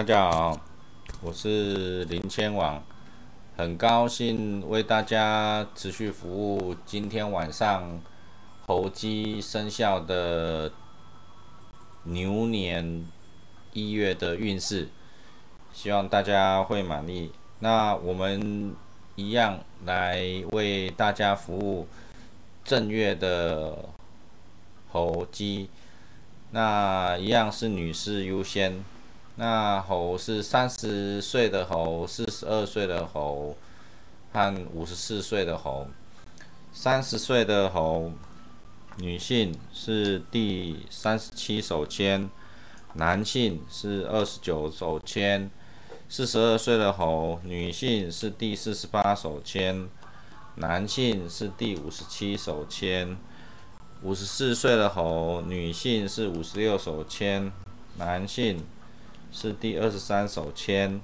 大家好，我是林千网，很高兴为大家持续服务。今天晚上猴鸡生肖的牛年一月的运势，希望大家会满意。那我们一样来为大家服务正月的猴鸡，那一样是女士优先。那猴是三十岁的猴，四十二岁的猴和五十四岁的猴。三十岁的猴，女性是第三十七手签，男性是二十九手签。四十二岁的猴，女性是第四十八手签，男性是第五十七手签。五十四岁的猴，女性是五十六手签，男性。是第二十三手签。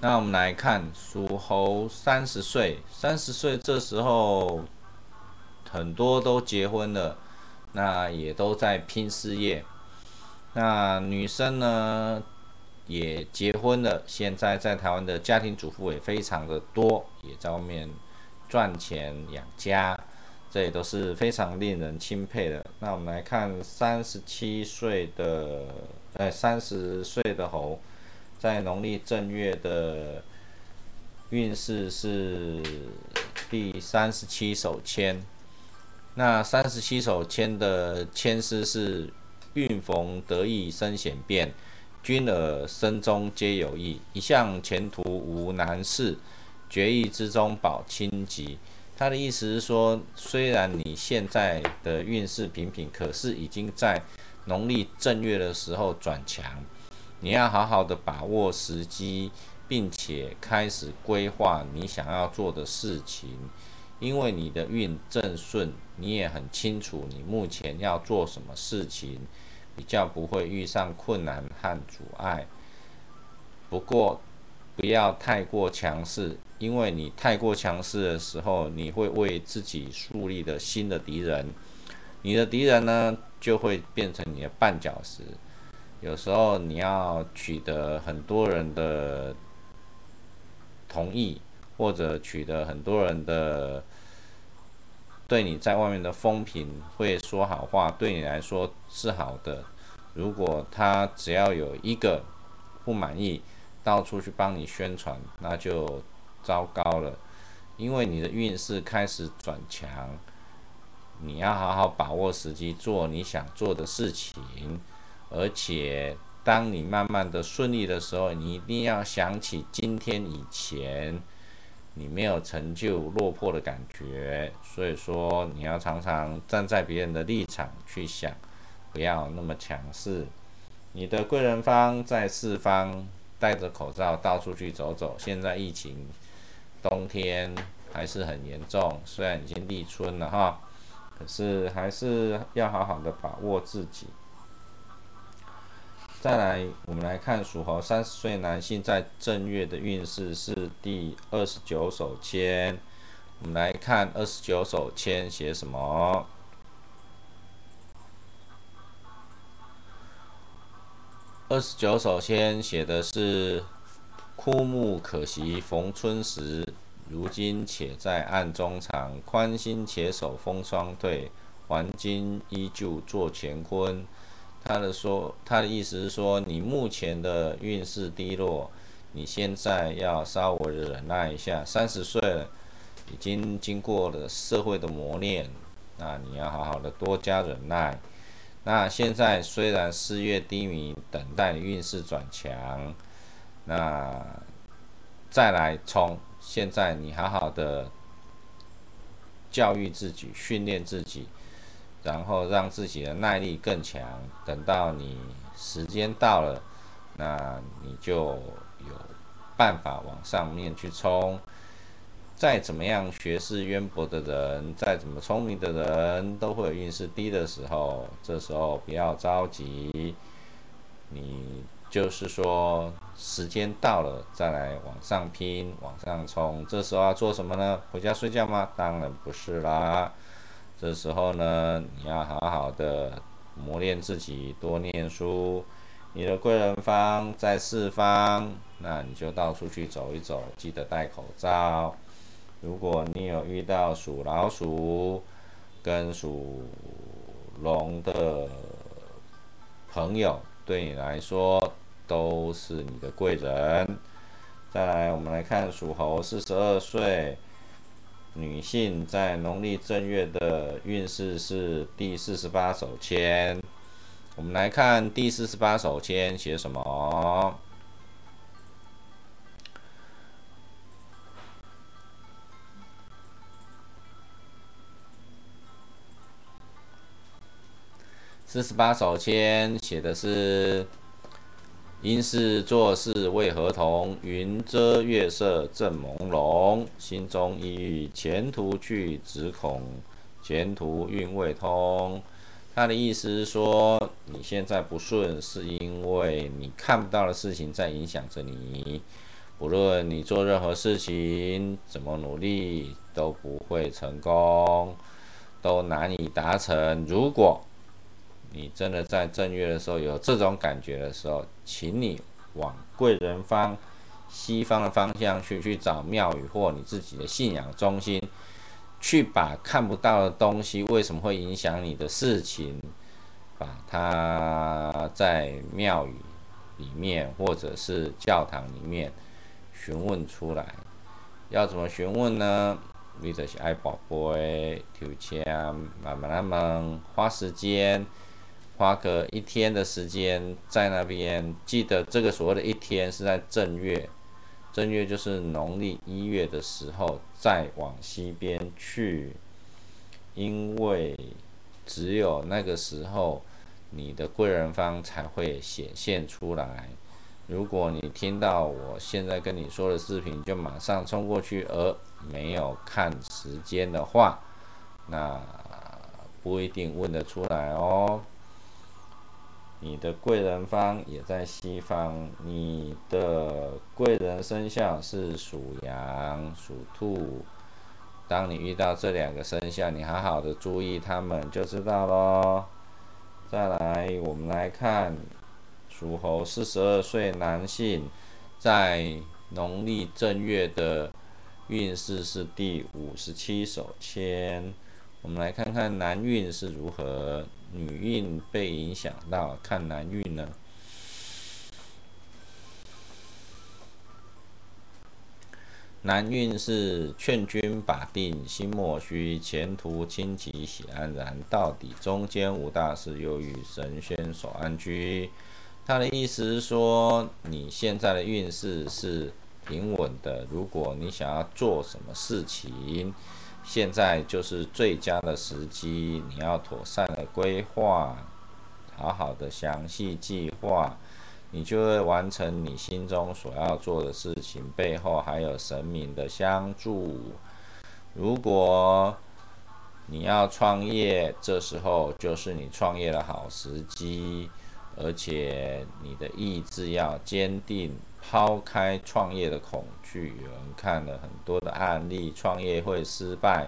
那我们来看属猴三十岁，三十岁这时候很多都结婚了，那也都在拼事业。那女生呢也结婚了，现在在台湾的家庭主妇也非常的多，也在外面赚钱养家。这也都是非常令人钦佩的。那我们来看三十七岁的，呃，三十岁的猴，在农历正月的运势是第三十七手签。那三十七手签的签诗是：运逢得意生显变，君尔身中皆有意，一向前途无难事，决意之中保清吉。他的意思是说，虽然你现在的运势平平，可是已经在农历正月的时候转强，你要好好的把握时机，并且开始规划你想要做的事情，因为你的运正顺，你也很清楚你目前要做什么事情，比较不会遇上困难和阻碍。不过，不要太过强势，因为你太过强势的时候，你会为自己树立的新的敌人，你的敌人呢就会变成你的绊脚石。有时候你要取得很多人的同意，或者取得很多人的对你在外面的风评，会说好话，对你来说是好的。如果他只要有一个不满意，到处去帮你宣传，那就糟糕了，因为你的运势开始转强，你要好好把握时机做你想做的事情，而且当你慢慢的顺利的时候，你一定要想起今天以前你没有成就落魄的感觉，所以说你要常常站在别人的立场去想，不要那么强势，你的贵人方在四方。戴着口罩到处去走走。现在疫情冬天还是很严重，虽然已经立春了哈，可是还是要好好的把握自己。再来，我们来看属猴三十岁男性在正月的运势是第二十九手签。我们来看二十九手签写什么。二十九首先写的是“枯木可惜逢春时，如今且在暗中藏。宽心且守风霜退，还今依旧做乾坤。”他的说，他的意思是说，你目前的运势低落，你现在要稍微忍耐一下。三十岁了，已经经过了社会的磨练，那你要好好的多加忍耐。那现在虽然四月低迷，等待运势转强，那再来冲。现在你好好的教育自己，训练自己，然后让自己的耐力更强。等到你时间到了，那你就有办法往上面去冲。再怎么样学识渊博的人，再怎么聪明的人，都会有运势低的时候。这时候不要着急，你就是说时间到了再来往上拼、往上冲。这时候要做什么呢？回家睡觉吗？当然不是啦。这时候呢，你要好好的磨练自己，多念书，你的贵人方在四方，那你就到处去走一走，记得戴口罩。如果你有遇到属老鼠跟属龙的朋友，对你来说都是你的贵人。再来，我们来看属猴，四十二岁女性，在农历正月的运势是第四十八手签。我们来看第四十八手签写什么。四十八首签写的是。因是做事未合同，云遮月色正朦胧，心中抑郁，前途去，只恐前途运未通。他的意思是说，你现在不顺，是因为你看不到的事情在影响着你。不论你做任何事情，怎么努力都不会成功，都难以达成。如果你真的在正月的时候有这种感觉的时候，请你往贵人方、西方的方向去，去找庙宇或你自己的信仰中心，去把看不到的东西为什么会影响你的事情，把它在庙宇里面或者是教堂里面询问出来。要怎么询问呢？你就是爱宝贝、抽签，慢慢慢慢花时间。花个一天的时间在那边，记得这个所谓的一天是在正月，正月就是农历一月的时候，再往西边去，因为只有那个时候，你的贵人方才会显现出来。如果你听到我现在跟你说的视频，就马上冲过去，而没有看时间的话，那不一定问得出来哦。你的贵人方也在西方，你的贵人生肖是属羊、属兔。当你遇到这两个生肖，你好好的注意他们就知道咯。再来，我们来看属猴四十二岁男性，在农历正月的运势是第五十七手签。我们来看看男运是如何。女运被影响到，看男运呢。男运是劝君把定，心莫虚，前途清吉喜安然，到底中间无大事，又遇神仙守安居。他的意思是说，你现在的运势是平稳的，如果你想要做什么事情。现在就是最佳的时机，你要妥善的规划，好好的详细计划，你就会完成你心中所要做的事情。背后还有神明的相助。如果你要创业，这时候就是你创业的好时机，而且你的意志要坚定。抛开创业的恐惧，有人看了很多的案例，创业会失败，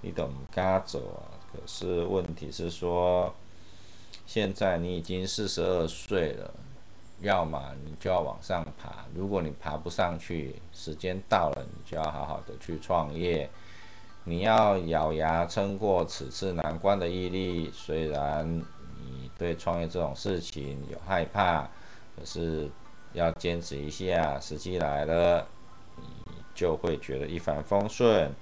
你懂嘎走啊。可是问题是说，现在你已经四十二岁了，要么你就要往上爬。如果你爬不上去，时间到了，你就要好好的去创业。你要咬牙撑过此次难关的毅力。虽然你对创业这种事情有害怕，可是。要坚持一下，时机来了，你就会觉得一帆风顺。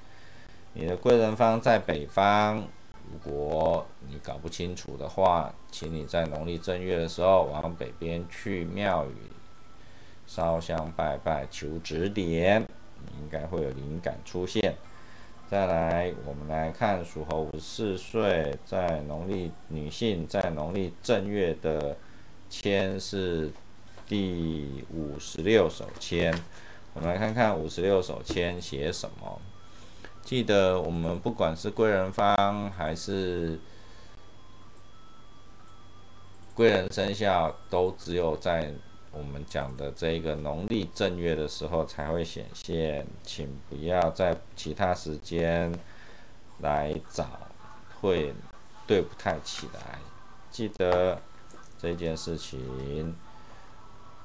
你的贵人方在北方，如果你搞不清楚的话，请你在农历正月的时候往北边去庙宇烧香拜拜，求指点，应该会有灵感出现。再来，我们来看属猴五十四岁，在农历女性在农历正月的签是。第五十六手签，我们来看看五十六手签写什么。记得我们不管是贵人方还是贵人生肖，都只有在我们讲的这个农历正月的时候才会显现，请不要在其他时间来找，会对不太起来。记得这件事情。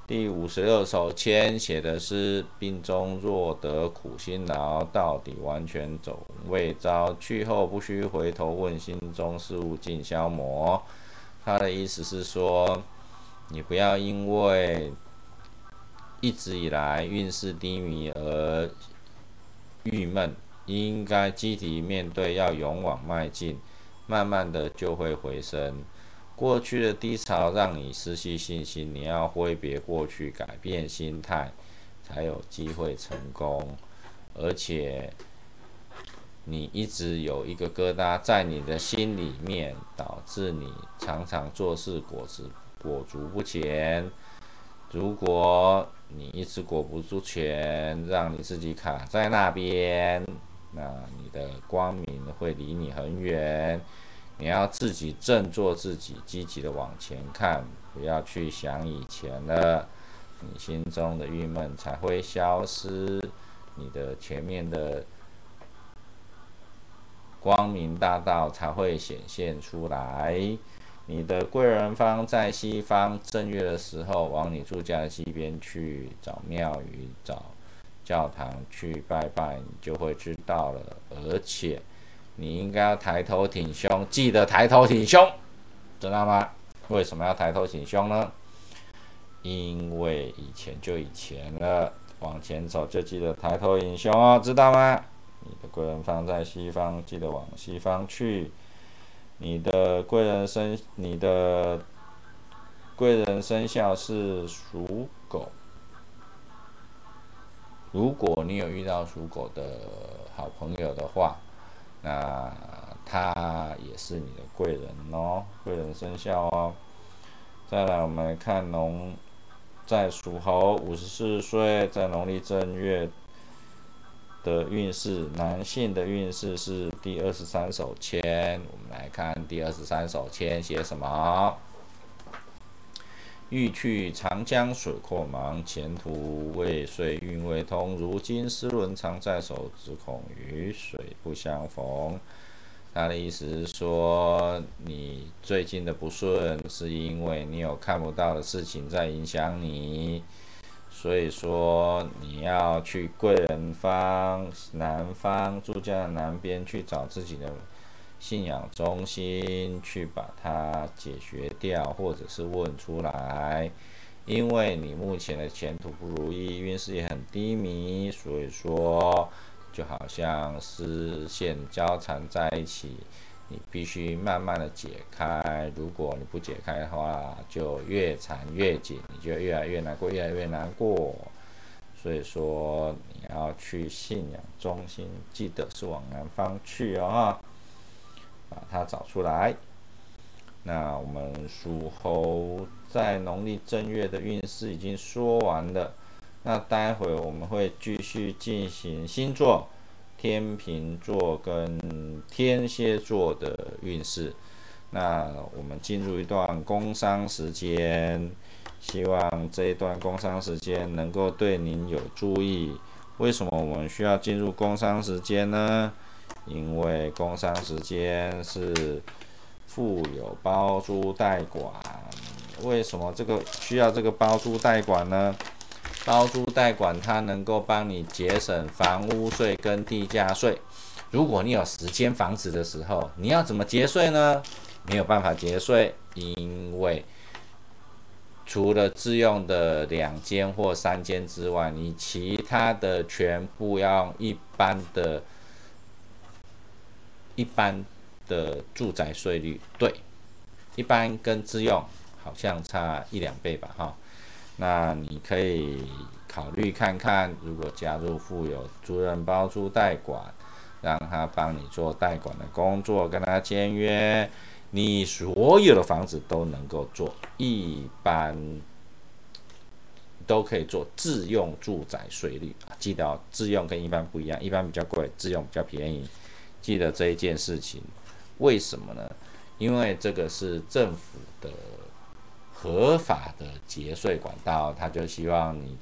第五十六首签写的是：病中若得苦辛劳，到底完全走未招。去后不须回头问，心中事物尽消磨。他的意思是说，你不要因为一直以来运势低迷而郁闷，应该积极面对，要勇往迈进，慢慢的就会回升。过去的低潮让你失去信心，你要挥别过去，改变心态，才有机会成功。而且，你一直有一个疙瘩在你的心里面，导致你常常做事果子裹足不前。如果你一直裹不出前，让你自己卡在那边，那你的光明会离你很远。你要自己振作自己，积极的往前看，不要去想以前了，你心中的郁闷才会消失，你的前面的光明大道才会显现出来。你的贵人方在西方正月的时候，往你住家的西边去找庙宇、找教堂去拜拜，你就会知道了，而且。你应该要抬头挺胸，记得抬头挺胸，知道吗？为什么要抬头挺胸呢？因为以前就以前了，往前走就记得抬头挺胸哦，知道吗？你的贵人方在西方，记得往西方去。你的贵人生，你的贵人生肖是属狗。如果你有遇到属狗的好朋友的话，那他也是你的贵人哦，贵人生肖哦。再来，我们看龙在属猴，五十四岁，在农历正月的运势，男性的运势是第二十三手签。我们来看第二十三手签写什么？欲去长江水阔茫，前途未遂运未通。如今丝纶常在手，只恐与水不相逢。他的意思是说，你最近的不顺，是因为你有看不到的事情在影响你。所以说，你要去贵人方南方，住家的南边去找自己的。信仰中心去把它解决掉，或者是问出来，因为你目前的前途不如意，运势也很低迷，所以说就好像丝线交缠在一起，你必须慢慢的解开。如果你不解开的话，就越缠越紧，你就越来越难过，越来越难过。所以说你要去信仰中心，记得是往南方去哦。把它找出来。那我们属猴在农历正月的运势已经说完了。那待会我们会继续进行星座，天平座跟天蝎座的运势。那我们进入一段工商时间，希望这一段工商时间能够对您有注意。为什么我们需要进入工商时间呢？因为工商时间是富有包租代管，为什么这个需要这个包租代管呢？包租代管它能够帮你节省房屋税跟地价税。如果你有十间房子的时候，你要怎么节税呢？没有办法节税，因为除了自用的两间或三间之外，你其他的全部要用一般的。一般的住宅税率，对，一般跟自用好像差一两倍吧，哈。那你可以考虑看看，如果加入富有租人包租代管，让他帮你做代管的工作，跟他签约，你所有的房子都能够做，一般都可以做自用住宅税率啊。记得自用跟一般不一样，一般比较贵，自用比较便宜。记得这一件事情，为什么呢？因为这个是政府的合法的节税管道，他就希望你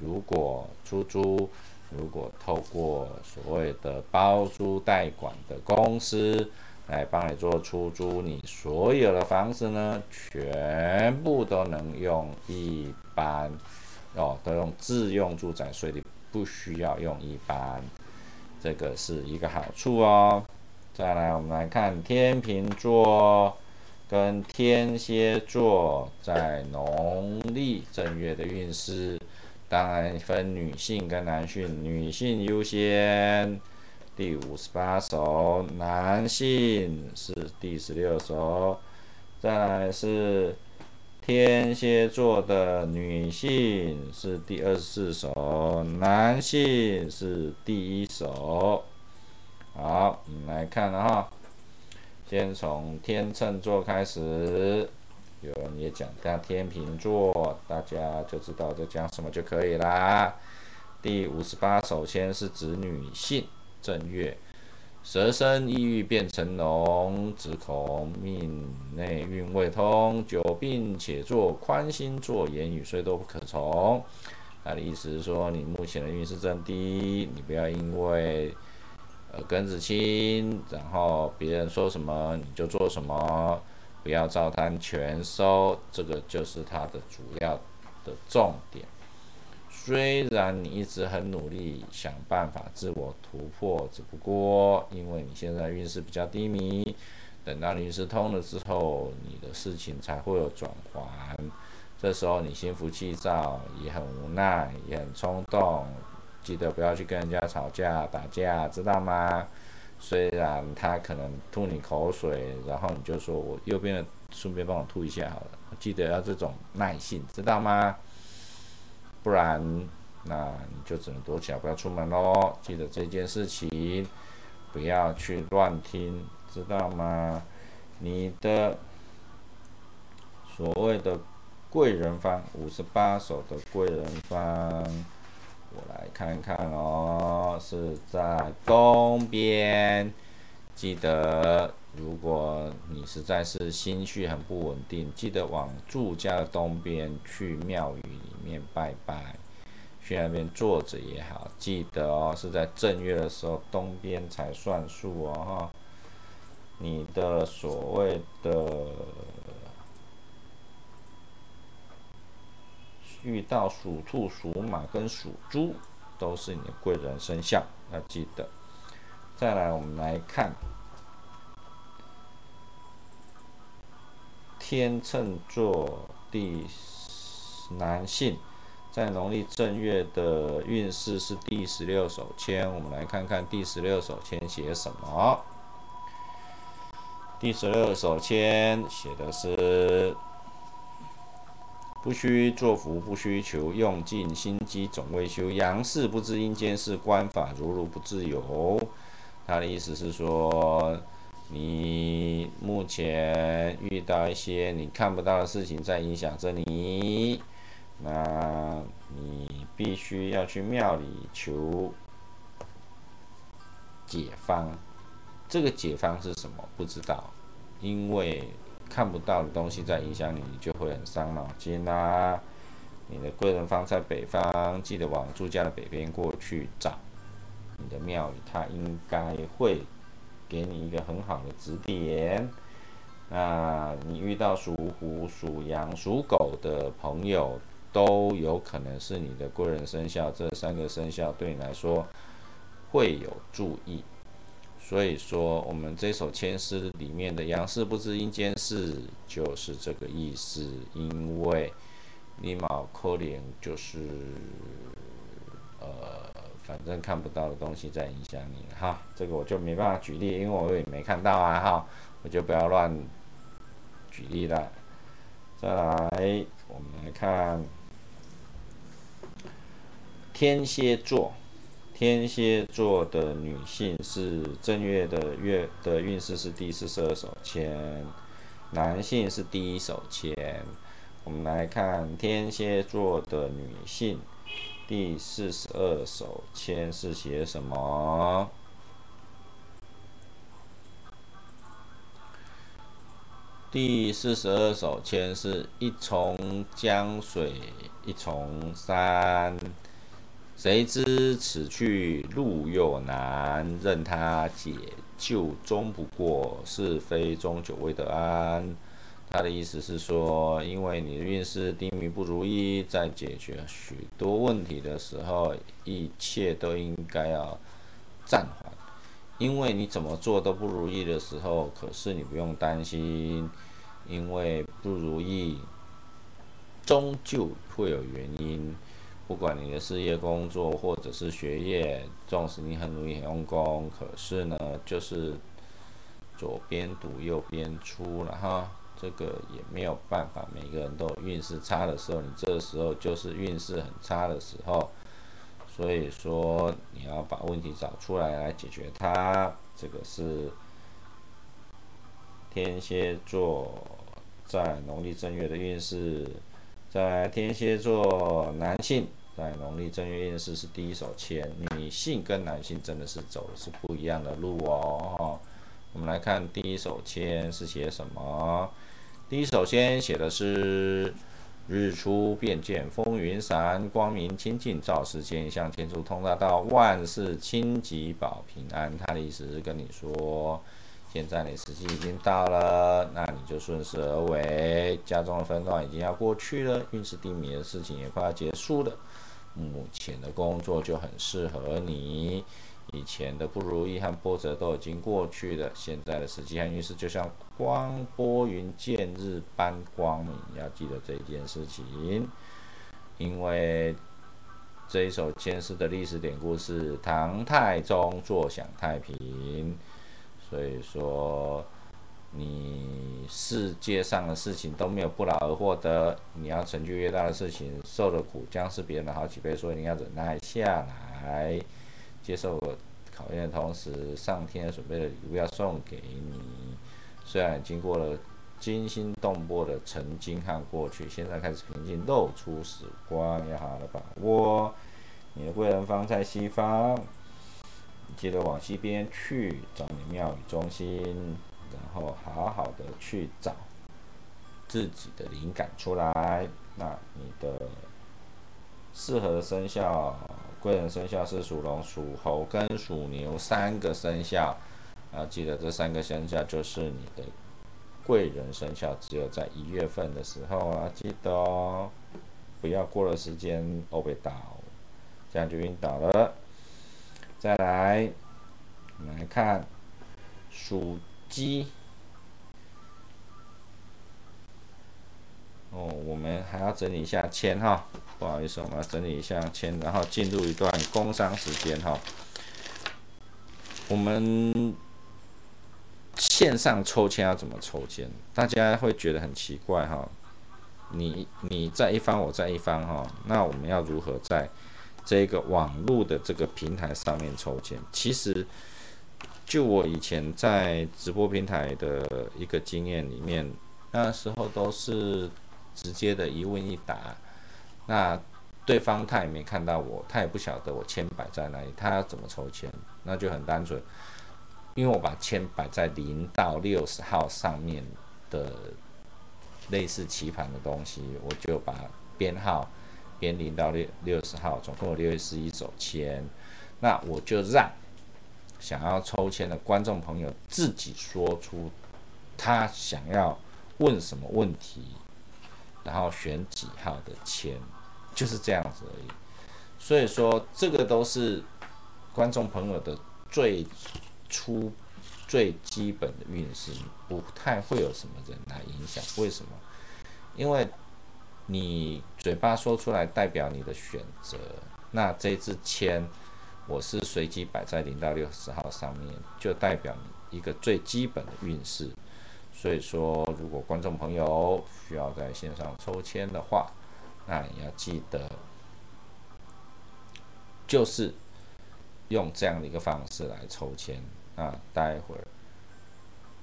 如果出租，如果透过所谓的包租代管的公司来帮你做出租，你所有的房子呢，全部都能用一般哦，都用自用住宅税率，不需要用一般，这个是一个好处哦。再来，我们来看天秤座跟天蝎座在农历正月的运势，当然分女性跟男性，女性优先。第五十八首，男性是第十六首，再来是天蝎座的女性是第二十四首，男性是第一首。好，我们来看了哈，先从天秤座开始，有人也讲到天秤座，大家就知道在讲什么就可以啦。第五十八首先是指女性。正月，蛇身抑郁变成龙，只恐命内运未通，久病且坐宽心坐，言语虽多不可从。他的意思是说，你目前的运势正低，你不要因为耳根子清，然后别人说什么你就做什么，不要照单全收，这个就是他的主要的重点。虽然你一直很努力想办法自我突破，只不过因为你现在运势比较低迷，等到运势通了之后，你的事情才会有转还。这时候你心浮气躁，也很无奈，也很冲动。记得不要去跟人家吵架打架，知道吗？虽然他可能吐你口水，然后你就说我右边的顺便帮我吐一下好了。记得要这种耐性，知道吗？不然，那你就只能躲起来，不要出门喽。记得这件事情，不要去乱听，知道吗？你的所谓的贵人方，五十八手的贵人方，我来看看哦，是在东边。记得，如果你实在是心绪很不稳定，记得往住家的东边去庙宇里面拜拜，去那边坐着也好。记得哦，是在正月的时候东边才算数哦哈。你的所谓的遇到属兔、属马跟属猪，都是你的贵人生肖，要记得。再来，我们来看天秤座第男性在农历正月的运势是第十六手签。我们来看看第十六手签写什么。第十六手签写的是：不须作福，不须求，用尽心机总未休。阳世不知阴间事，官法如如不自由。他的意思是说，你目前遇到一些你看不到的事情在影响着你，那你必须要去庙里求解方。这个解方是什么？不知道，因为看不到的东西在影响你，就会很伤脑筋啦。你的贵人方在北方，记得往住家的北边过去找。你的庙宇，它应该会给你一个很好的指点。那你遇到属虎、属羊、属狗的朋友，都有可能是你的贵人生肖。这三个生肖对你来说会有注意。所以说，我们这首签诗里面的“阳事不知阴间事”就是这个意思。因为你卯可怜就是呃。反正看不到的东西在影响你哈，这个我就没办法举例，因为我也没看到啊哈，我就不要乱举例了。再来，我们来看天蝎座，天蝎座的女性是正月的月的运势是第四十二手签，男性是第一手签。我们来看天蝎座的女性。第四十二首签是写什么？第四十二首签是一重江水一重山，谁知此去路又难，任他解救终不过，是非终究未得安。他的意思是说，因为你的运势低迷不如意，在解决许多问题的时候，一切都应该要暂缓。因为你怎么做都不如意的时候，可是你不用担心，因为不如意终究会有原因。不管你的事业、工作或者是学业，纵使你很努力、很用功，可是呢，就是左边堵右边出，了哈这个也没有办法。每个人都有运势差的时候，你这个时候就是运势很差的时候。所以说，你要把问题找出来来解决它。这个是天蝎座在农历正月的运势。在天蝎座男性在农历正月运势是第一手签，女性跟男性真的是走的是不一样的路哦。我们来看第一手签是写什么？第一手签写的是日出便见风云散，光明清净照世间，向天出通大道，万事清吉保平安。他的意思是跟你说。现在你时机已经到了，那你就顺势而为。家中的纷乱已经要过去了，运势低迷的事情也快要结束了。目前的工作就很适合你，以前的不如意和波折都已经过去了。现在的时机和运势就像光波云见日般光明，要记得这件事情。因为这一首监视的历史典故是唐太宗坐享太平。所以说，你世界上的事情都没有不劳而获的。你要成就越大的事情，受的苦将是别人的好几倍，所以你要忍耐下来，接受考验的同时，上天准备的礼物要送给你。虽然经过了惊心动魄的曾经和过去，现在开始平静，露出曙光，要好好的把握。你的贵人方在西方。记得往西边去找你庙宇中心，然后好好的去找自己的灵感出来。那你的适合的生肖，贵人生肖是属龙、属猴跟属牛三个生肖。啊，记得这三个生肖就是你的贵人生肖，只有在一月份的时候啊，记得哦，不要过了时间哦被倒，这样就晕倒了。再来，我们来看属鸡。哦，我们还要整理一下签哈，不好意思，我们要整理一下签，然后进入一段工商时间哈。我们线上抽签要怎么抽签？大家会觉得很奇怪哈。你你在一方，我在一方哈，那我们要如何在？这个网络的这个平台上面抽签，其实就我以前在直播平台的一个经验里面，那时候都是直接的一问一答，那对方他也没看到我，他也不晓得我签摆在哪里，他要怎么抽签，那就很单纯，因为我把签摆在零到六十号上面的类似棋盘的东西，我就把编号。编零到六六十号，总共有六十一手签。那我就让想要抽签的观众朋友自己说出他想要问什么问题，然后选几号的签，就是这样子而已。所以说，这个都是观众朋友的最初最基本的运势，不太会有什么人来影响。为什么？因为。你嘴巴说出来代表你的选择，那这支签我是随机摆在零到六十号上面，就代表你一个最基本的运势。所以说，如果观众朋友需要在线上抽签的话，那你要记得，就是用这样的一个方式来抽签。啊，待会儿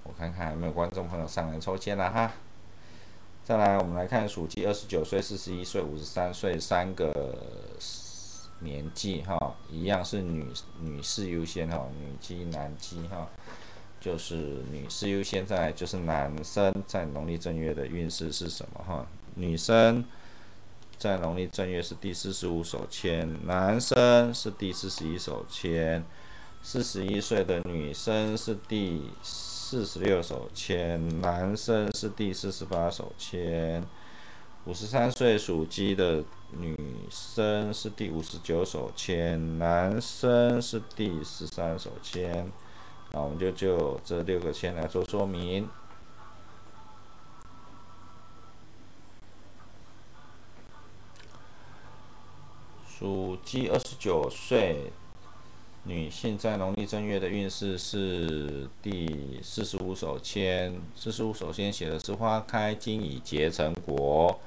我看看有没有观众朋友上来抽签了哈。再来，我们来看属鸡，二十九岁、四十一岁、五十三岁三个年纪哈，一样是女女士优先哈，女鸡男鸡哈，就是女士优先。再来就是男生在农历正月的运势是什么哈？女生在农历正月是第四十五手签，男生是第四十一手签。四十一岁的女生是第。四十六手签，男生是第四十八手签，五十三岁属鸡的女生是第五十九手签，男生是第十三手签。那我们就就这六个签来做说明。属鸡二十九岁。女性在农历正月的运势是第四十五手签，四十五首先写的是花开今已结成果，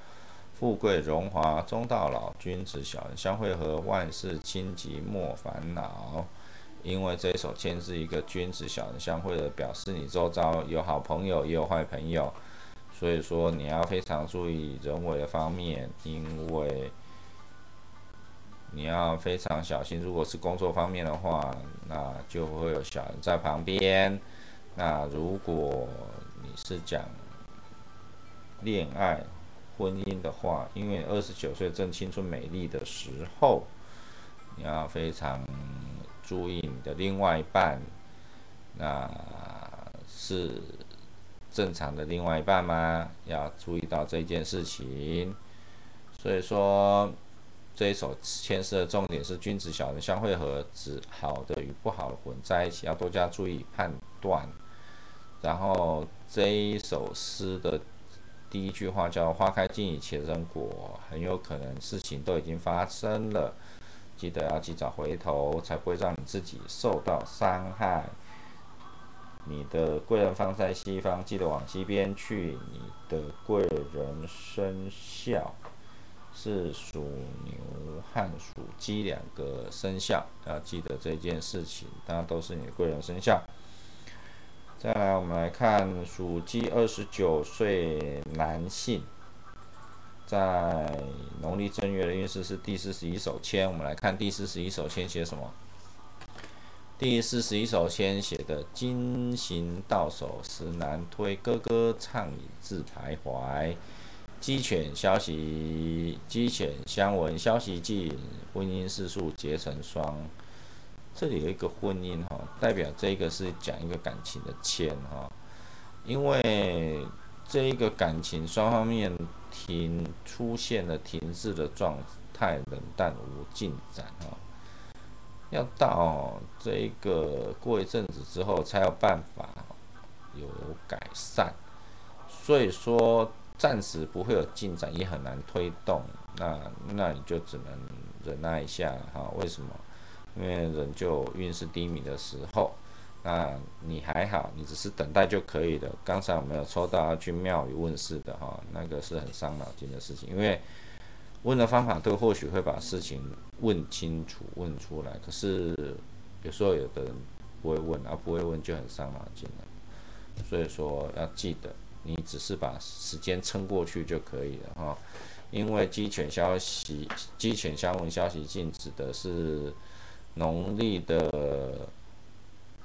富贵荣华终到老，君子小人相会合，万事清吉莫烦恼。因为这一手签是一个君子小人相会的，表示你周遭有好朋友也有坏朋友，所以说你要非常注意人为的方面，因为。你要非常小心，如果是工作方面的话，那就会有小人在旁边。那如果你是讲恋爱、婚姻的话，因为二十九岁正青春美丽的时候，你要非常注意你的另外一半，那是正常的另外一半吗？要注意到这件事情。所以说。这一首牵涉的重点是君子小人相会合，指好的与不好的混在一起，要多加注意判断。然后这一首诗的第一句话叫“花开尽已且成果”，很有可能事情都已经发生了，记得要及早回头，才不会让你自己受到伤害。你的贵人放在西方，记得往西边去。你的贵人生肖。是属牛和属鸡两个生肖，要记得这件事情，大家都是你的贵人生肖。再来，我们来看属鸡二十九岁男性，在农历正月的运势是第四十一手签。我们来看第四十一手签写什么？第四十一手签写的“金行到手时难推，歌歌畅饮自徘徊”。鸡犬消息，鸡犬相闻，消息尽，婚姻世数结成双。这里有一个婚姻哈，代表这个是讲一个感情的签哈。因为这一个感情双方面停出现了停滞的状态，冷淡无进展哈。要到这一个过一阵子之后，才有办法有改善。所以说。暂时不会有进展，也很难推动，那那你就只能忍耐一下哈。为什么？因为人就运势低迷的时候，那你还好，你只是等待就可以了。刚才我没有抽到要去庙宇问事的哈，那个是很伤脑筋的事情，因为问的方法都或许会把事情问清楚、问出来，可是有时候有的人不会问，而不会问就很伤脑筋了。所以说要记得。你只是把时间撑过去就可以了哈，因为鸡犬消息、鸡犬相闻消息禁止的是农历的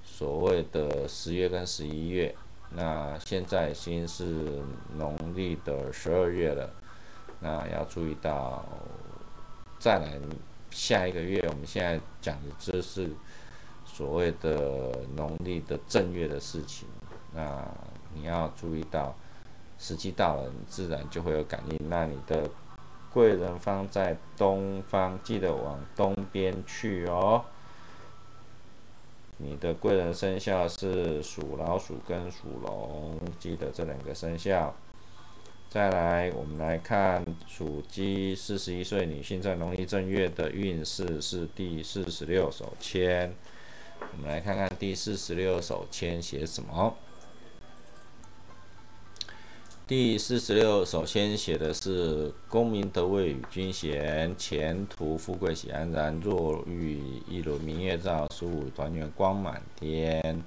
所谓的十月跟十一月，那现在已经是农历的十二月了，那要注意到再来下一个月，我们现在讲的这是所谓的农历的正月的事情，那。你要注意到，时机到了，你自然就会有感应。那你的贵人方在东方，记得往东边去哦。你的贵人生肖是属老鼠跟属龙，记得这两个生肖。再来，我们来看属鸡四十一岁女性在农历正月的运势是第四十六手签。我们来看看第四十六手签写什么。第四十六首先写的是“功名得位与君贤，前途富贵喜安然。若遇一轮明月照，十五团圆光满天。”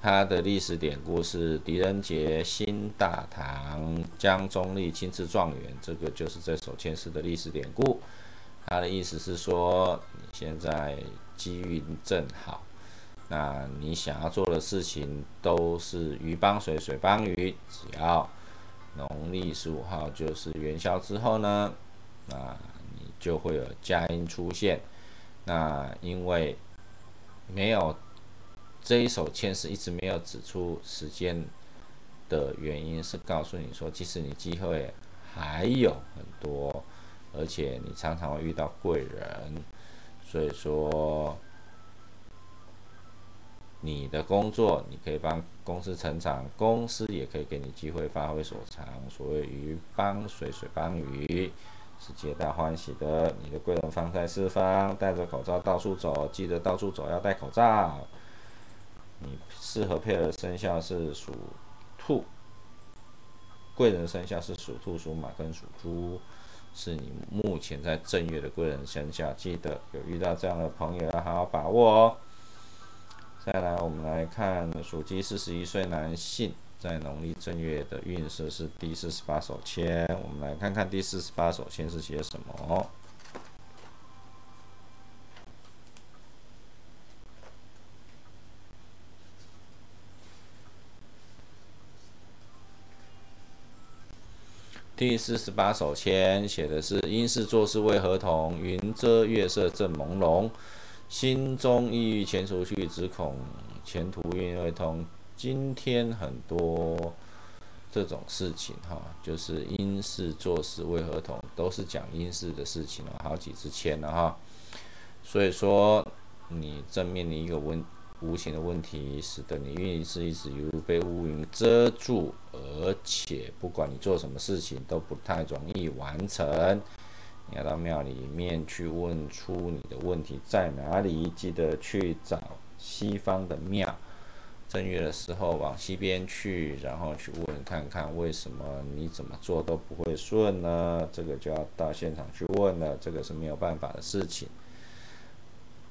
他的历史典故是狄仁杰新大唐江中立亲自状元，这个就是这首签诗的历史典故。他的意思是说，你现在机遇正好，那你想要做的事情都是鱼帮水，水帮鱼，只要。农历十五号就是元宵之后呢，那你就会有佳音出现。那因为没有这一手签是一直没有指出时间的原因，是告诉你说，其实你机会还有很多，而且你常常会遇到贵人，所以说。你的工作，你可以帮公司成长，公司也可以给你机会发挥所长。所谓鱼帮水，水帮鱼，是皆大欢喜的。你的贵人方在四方，戴着口罩到处走，记得到处走要戴口罩。你适合配的生肖是属兔，贵人生肖是属兔、属马跟属猪，是你目前在正月的贵人生肖。记得有遇到这样的朋友要好好把握哦。再来，我们来看属鸡四十一岁男性在农历正月的运势是第四十八手签。我们来看看第四十八手签是写什么。第四十八手签写的是：因事做事为合同，云遮月色正朦胧。心中抑郁，前出去，只恐前途运未通。今天很多这种事情哈，就是因事做事为何同，都是讲因事的事情了，好几次签了哈。所以说，你正面临一个问无形的问题，使得你运势一直犹如被乌云遮住，而且不管你做什么事情都不太容易完成。你要到庙里面去问出你的问题在哪里，记得去找西方的庙。正月的时候往西边去，然后去问看看为什么你怎么做都不会顺呢？这个就要到现场去问了，这个是没有办法的事情。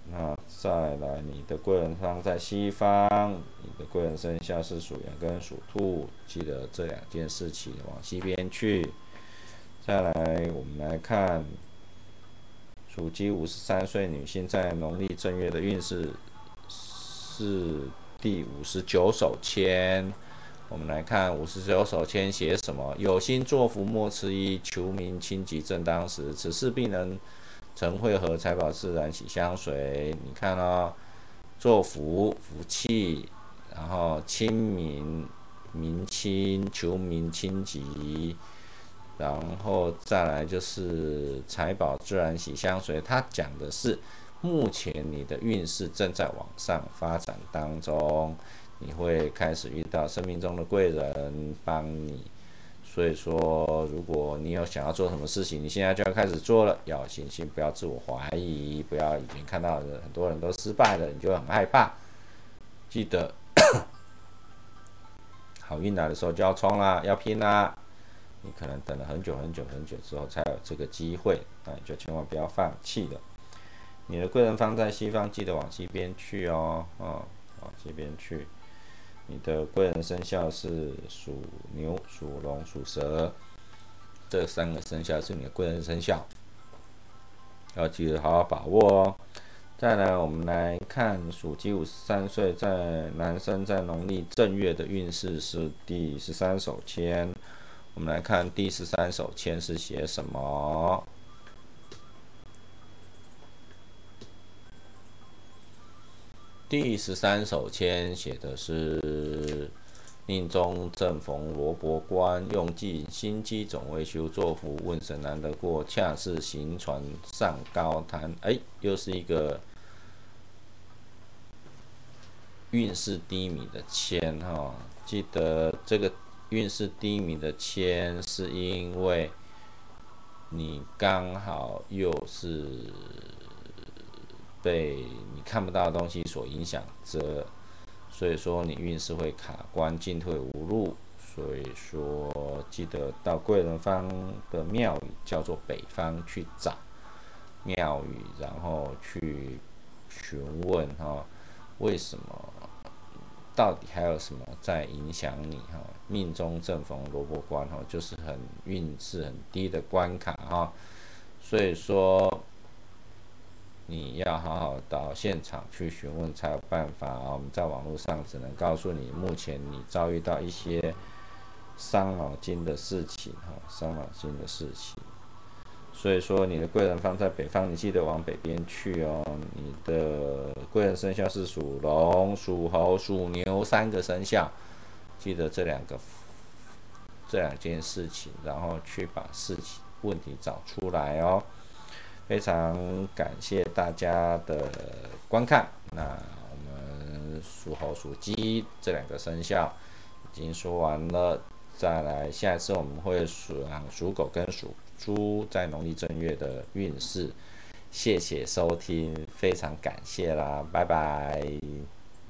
那再来，你的贵人方在西方，你的贵人生肖是属羊跟属兔，记得这两件事情往西边去。再来，我们来看属鸡五十三岁女性在农历正月的运势是第五十九手签。我们来看五十九手签写什么？有心作福莫迟疑，求名清吉正当时。此事必能成会合，财宝自然喜相随。你看哦，作福福气，然后亲民民亲，求名清吉。然后再来就是财宝自然喜相随，它讲的是目前你的运势正在往上发展当中，你会开始遇到生命中的贵人帮你。所以说，如果你有想要做什么事情，你现在就要开始做了，要有信心，不要自我怀疑，不要已经看到很多人都失败了，你就很害怕。记得好运来的时候就要冲啦，要拼啦。你可能等了很久很久很久之后才有这个机会，那你就千万不要放弃了。你的贵人方在西方，记得往西边去哦，哦，往西边去。你的贵人生肖是属牛、属龙、属蛇，这三个生肖是你的贵人生肖，要记得好好把握哦。再来，我们来看属鸡五十三岁在男生在农历正月的运势是第十三手签。我们来看第十三首签是写什么？第十三首签写的是“命中正逢罗伯关，用尽心机总为修作福，问神难得过，恰似行船上高滩。”哎，又是一个运势低迷的签哈，记得这个。运势低迷的签，是因为你刚好又是被你看不到的东西所影响着，所以说你运势会卡关、进退无路。所以说，记得到贵人方的庙宇，叫做北方去找庙宇，然后去询问哈，为什么？到底还有什么在影响你哈？命中正逢萝卜关哈，就是很运势很低的关卡哈。所以说你要好好到现场去询问才有办法啊。我们在网络上只能告诉你，目前你遭遇到一些伤脑筋的事情哈，伤脑筋的事情。所以说你的贵人放在北方，你记得往北边去哦。你的贵人生肖是属龙、属猴、属牛三个生肖，记得这两个这两件事情，然后去把事情问题找出来哦。非常感谢大家的观看。那我们属猴、属鸡这两个生肖已经说完了，再来下一次我们会属属狗跟属猪在农历正月的运势。谢谢收听，非常感谢啦，拜拜。